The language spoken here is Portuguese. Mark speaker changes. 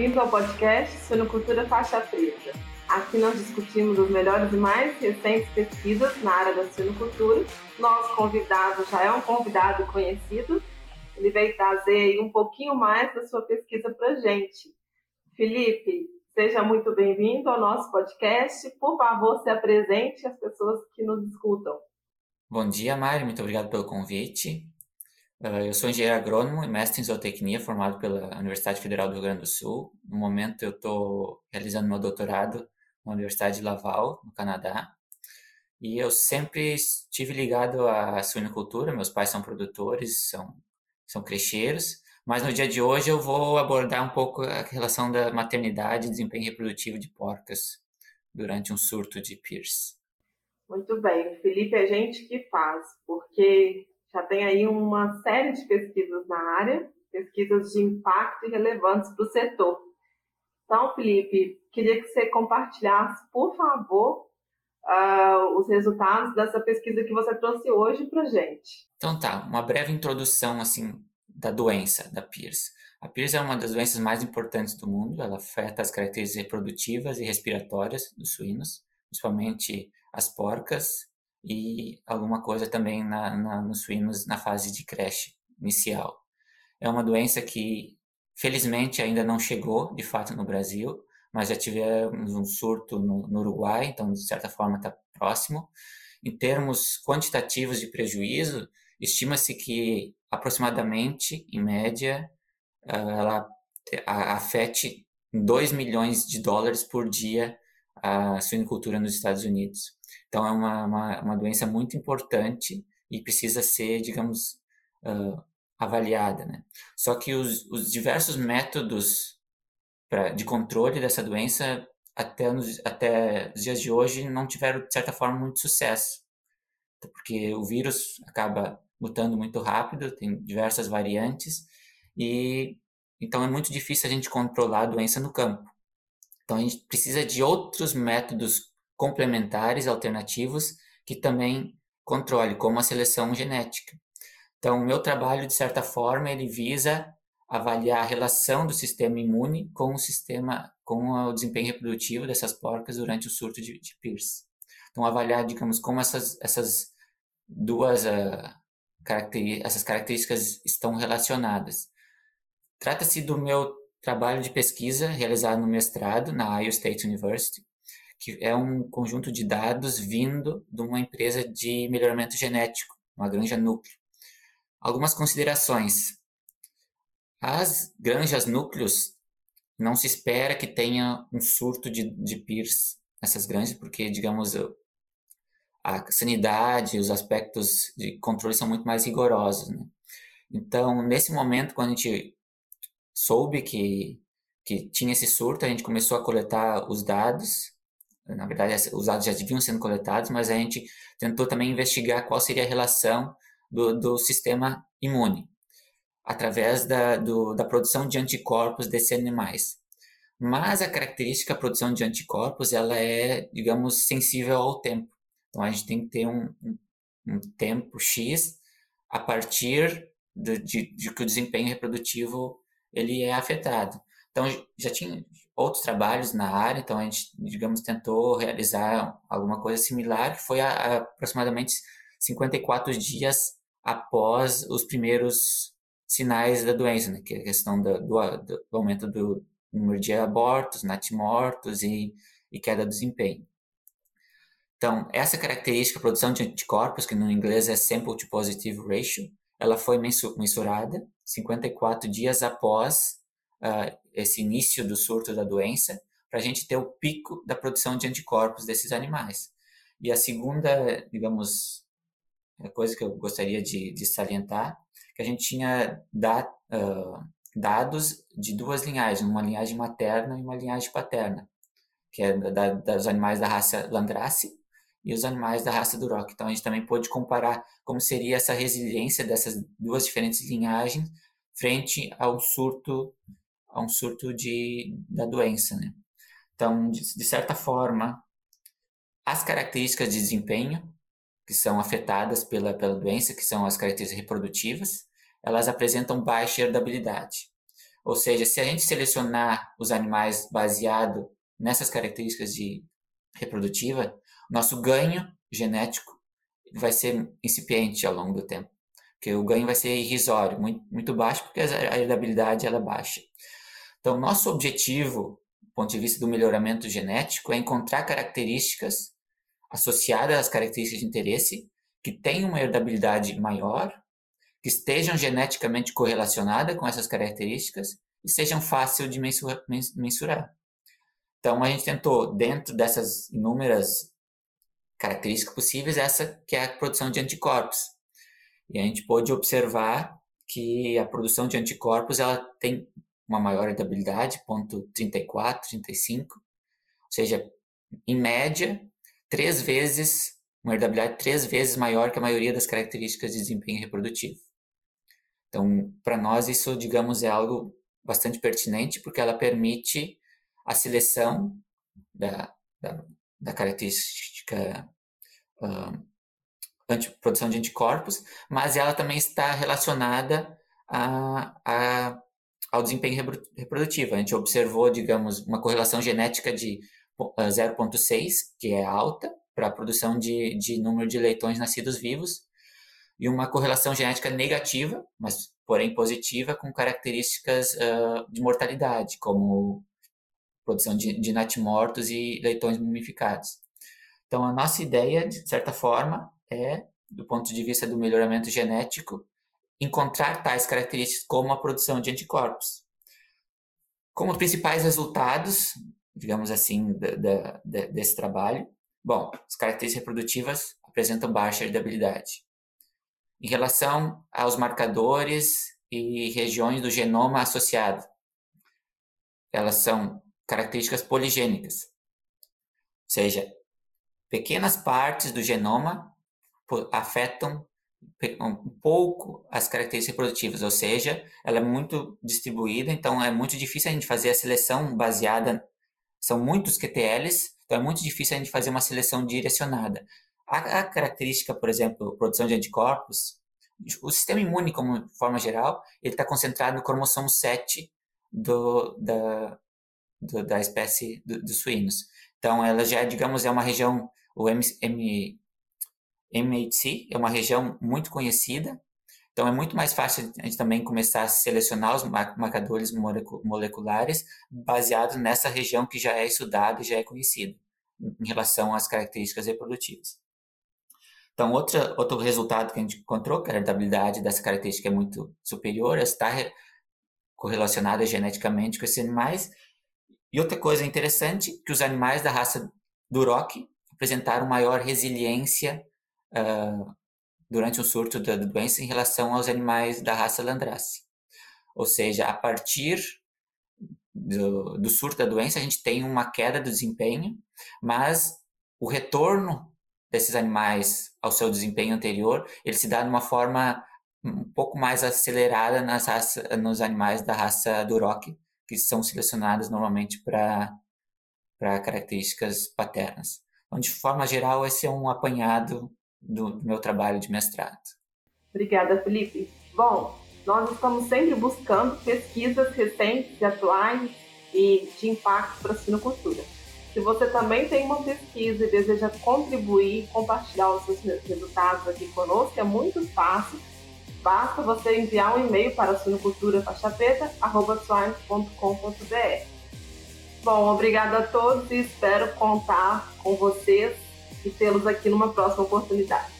Speaker 1: bem-vindo ao podcast Suinocultura Faixa Preta. Aqui nós discutimos as melhores e mais recentes pesquisas na área da suinocultura. Nosso convidado já é um convidado conhecido. Ele veio trazer um pouquinho mais da sua pesquisa para gente. Felipe, seja muito bem-vindo ao nosso podcast. Por favor, se apresente às pessoas que nos escutam.
Speaker 2: Bom dia, Mário. Muito obrigado pelo convite. Uh, eu sou engenheiro agrônomo e mestre em zootecnia, formado pela Universidade Federal do Rio Grande do Sul. No momento, eu estou realizando meu doutorado na Universidade de Laval, no Canadá. E eu sempre estive ligado à suinocultura. Meus pais são produtores, são, são crecheiros. Mas no dia de hoje eu vou abordar um pouco a relação da maternidade e desempenho reprodutivo de porcas durante um surto de PIRS.
Speaker 1: Muito bem, Felipe é gente que faz, porque já tem aí uma série de pesquisas na área, pesquisas de impacto e relevantes para o setor. Então, Felipe, queria que você compartilhasse, por favor, uh, os resultados dessa pesquisa que você trouxe hoje para gente.
Speaker 2: Então tá, uma breve introdução assim da doença da PIRS. A PIRS é uma das doenças mais importantes do mundo. Ela afeta as características reprodutivas e respiratórias dos suínos, principalmente as porcas e alguma coisa também na, na, nos suínos na fase de creche inicial. É uma doença que, felizmente, ainda não chegou, de fato, no Brasil, mas já tivemos um surto no, no Uruguai, então, de certa forma, está próximo. Em termos quantitativos de prejuízo, estima-se que, aproximadamente, em média, ah, ela afete 2 milhões de dólares por dia a suinicultura nos Estados Unidos. Então, é uma, uma, uma doença muito importante e precisa ser, digamos, uh, avaliada. Né? Só que os, os diversos métodos pra, de controle dessa doença, até, nos, até os dias de hoje, não tiveram, de certa forma, muito sucesso. Porque o vírus acaba mutando muito rápido, tem diversas variantes, e então é muito difícil a gente controlar a doença no campo. Então a gente precisa de outros métodos complementares, alternativos, que também controle, como a seleção genética. Então, o meu trabalho, de certa forma, ele visa avaliar a relação do sistema imune com o sistema, com o desempenho reprodutivo dessas porcas durante o surto de, de Pierce. Então, avaliar, digamos, como essas, essas duas uh, caracteri essas características estão relacionadas. Trata-se do meu trabalho de pesquisa realizado no mestrado na Iowa State University, que é um conjunto de dados vindo de uma empresa de melhoramento genético, uma granja núcleo. Algumas considerações. As granjas núcleos não se espera que tenha um surto de, de PIRS nessas granjas, porque, digamos, a sanidade, os aspectos de controle são muito mais rigorosos. Né? Então, nesse momento, quando a gente soube que, que tinha esse surto, a gente começou a coletar os dados na verdade, os dados já deviam sendo coletados, mas a gente tentou também investigar qual seria a relação do, do sistema imune através da, do, da produção de anticorpos desses animais. Mas a característica da produção de anticorpos, ela é, digamos, sensível ao tempo. Então, a gente tem que ter um, um, um tempo X a partir de, de, de que o desempenho reprodutivo ele é afetado. Então, já tinha outros trabalhos na área, então a gente, digamos, tentou realizar alguma coisa similar, que foi a, a aproximadamente 54 dias após os primeiros sinais da doença, né, que é a questão do, do, do aumento do número de abortos, natimortos e, e queda do desempenho. Então, essa característica, produção de anticorpos, que no inglês é Sample to Positive Ratio, ela foi mensurada 54 dias após uh, esse início do surto da doença, para a gente ter o pico da produção de anticorpos desses animais. E a segunda, digamos, coisa que eu gostaria de, de salientar, que a gente tinha da, uh, dados de duas linhagens, uma linhagem materna e uma linhagem paterna, que é da, dos animais da raça Landrace e os animais da raça Duroc. Então a gente também pôde comparar como seria essa resiliência dessas duas diferentes linhagens frente ao surto a um surto de, da doença. Né? Então, de, de certa forma, as características de desempenho que são afetadas pela, pela doença, que são as características reprodutivas, elas apresentam baixa herdabilidade. Ou seja, se a gente selecionar os animais baseado nessas características de reprodutiva, nosso ganho genético vai ser incipiente ao longo do tempo. Porque o ganho vai ser irrisório, muito, muito baixo, porque a herdabilidade ela é baixa. Então, nosso objetivo, do ponto de vista do melhoramento genético, é encontrar características associadas às características de interesse que tenham uma herdabilidade maior, que estejam geneticamente correlacionadas com essas características e sejam fáceis de mensurar. Então, a gente tentou, dentro dessas inúmeras características possíveis, essa que é a produção de anticorpos. E a gente pôde observar que a produção de anticorpos ela tem uma maior herdabilidade, ponto 34, 35, ou seja, em média, três vezes, uma herdabilidade três vezes maior que a maioria das características de desempenho reprodutivo. Então, para nós, isso, digamos, é algo bastante pertinente, porque ela permite a seleção da, da, da característica uh, produção de anticorpos, mas ela também está relacionada a, a, ao desempenho reprodutivo. A gente observou, digamos, uma correlação genética de 0,6, que é alta, para a produção de, de número de leitões nascidos vivos, e uma correlação genética negativa, mas porém positiva, com características uh, de mortalidade, como produção de, de natimortos e leitões mumificados. Então, a nossa ideia, de certa forma, é, do ponto de vista do melhoramento genético, encontrar tais características como a produção de anticorpos. Como principais resultados, digamos assim, da, da, desse trabalho, bom, as características reprodutivas apresentam baixa heredabilidade. Em relação aos marcadores e regiões do genoma associado, elas são características poligênicas, ou seja, pequenas partes do genoma afetam um pouco as características reprodutivas, ou seja, ela é muito distribuída, então é muito difícil a gente fazer a seleção baseada, são muitos QTLs, então é muito difícil a gente fazer uma seleção direcionada. A, a característica, por exemplo, produção de anticorpos, o sistema imune, como forma geral, ele está concentrado no cromossomo 7 do, da, do, da espécie dos do suínos. Então, ela já, digamos, é uma região, o MHC é uma região muito conhecida, então é muito mais fácil a gente também começar a selecionar os marcadores moleculares baseados nessa região que já é estudada e já é conhecida em relação às características reprodutivas. Então, outra, outro resultado que a gente encontrou, que a heredabilidade dessa característica é muito superior, está correlacionada geneticamente com esses animais. E outra coisa interessante, que os animais da raça Duroc apresentaram maior resiliência uh, durante o surto da doença em relação aos animais da raça Landrace. Ou seja, a partir do, do surto da doença, a gente tem uma queda do desempenho, mas o retorno desses animais ao seu desempenho anterior, ele se dá de uma forma um pouco mais acelerada nas raça, nos animais da raça Duroc, que são selecionados normalmente para características paternas. Então, de forma geral, esse é um apanhado do, do meu trabalho de mestrado.
Speaker 1: Obrigada, Felipe. Bom, nós estamos sempre buscando pesquisas recentes atuais e de impacto para a sinocultura. Se você também tem uma pesquisa e deseja contribuir, compartilhar os seus resultados aqui conosco, é muito fácil. Basta você enviar um e-mail para suinoculturafaixapreta.com.br. Bom, obrigada a todos e espero contar com vocês e tê-los aqui numa próxima oportunidade.